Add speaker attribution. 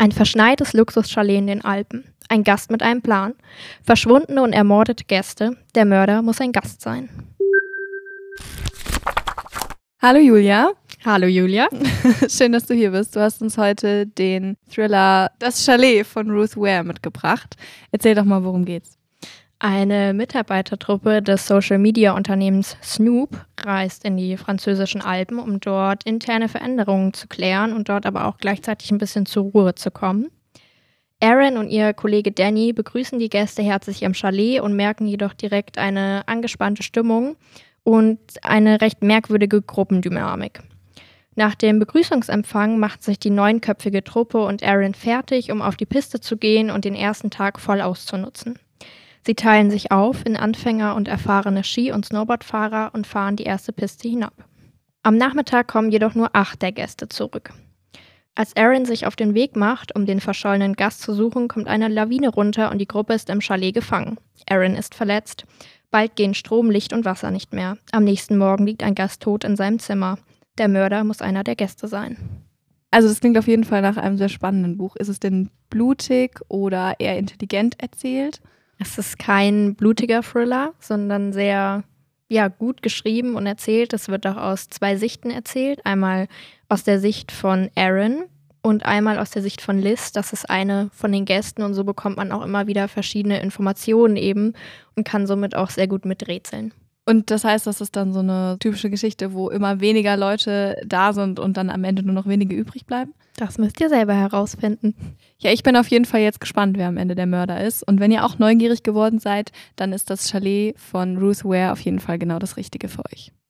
Speaker 1: Ein verschneites Luxuschalet in den Alpen. Ein Gast mit einem Plan. Verschwundene und ermordete Gäste. Der Mörder muss ein Gast sein.
Speaker 2: Hallo Julia.
Speaker 1: Hallo Julia.
Speaker 2: Schön, dass du hier bist. Du hast uns heute den Thriller Das Chalet von Ruth Ware mitgebracht. Erzähl doch mal, worum geht's.
Speaker 1: Eine Mitarbeitertruppe des Social-Media-Unternehmens Snoop reist in die französischen Alpen, um dort interne Veränderungen zu klären und dort aber auch gleichzeitig ein bisschen zur Ruhe zu kommen. Aaron und ihr Kollege Danny begrüßen die Gäste herzlich im Chalet und merken jedoch direkt eine angespannte Stimmung und eine recht merkwürdige Gruppendynamik. Nach dem Begrüßungsempfang macht sich die neunköpfige Truppe und Aaron fertig, um auf die Piste zu gehen und den ersten Tag voll auszunutzen. Sie teilen sich auf in Anfänger und erfahrene Ski- und Snowboardfahrer und fahren die erste Piste hinab. Am Nachmittag kommen jedoch nur acht der Gäste zurück. Als Aaron sich auf den Weg macht, um den verschollenen Gast zu suchen, kommt eine Lawine runter und die Gruppe ist im Chalet gefangen. Aaron ist verletzt. Bald gehen Strom, Licht und Wasser nicht mehr. Am nächsten Morgen liegt ein Gast tot in seinem Zimmer. Der Mörder muss einer der Gäste sein.
Speaker 2: Also das klingt auf jeden Fall nach einem sehr spannenden Buch. Ist es denn blutig oder eher intelligent erzählt?
Speaker 1: Es ist kein blutiger Thriller, sondern sehr ja, gut geschrieben und erzählt. Es wird auch aus zwei Sichten erzählt. Einmal aus der Sicht von Aaron und einmal aus der Sicht von Liz. Das ist eine von den Gästen und so bekommt man auch immer wieder verschiedene Informationen eben und kann somit auch sehr gut miträtseln.
Speaker 2: Und das heißt, das ist dann so eine typische Geschichte, wo immer weniger Leute da sind und dann am Ende nur noch wenige übrig bleiben?
Speaker 1: Das müsst ihr selber herausfinden.
Speaker 2: Ja, ich bin auf jeden Fall jetzt gespannt, wer am Ende der Mörder ist. Und wenn ihr auch neugierig geworden seid, dann ist das Chalet von Ruth Ware auf jeden Fall genau das Richtige für euch.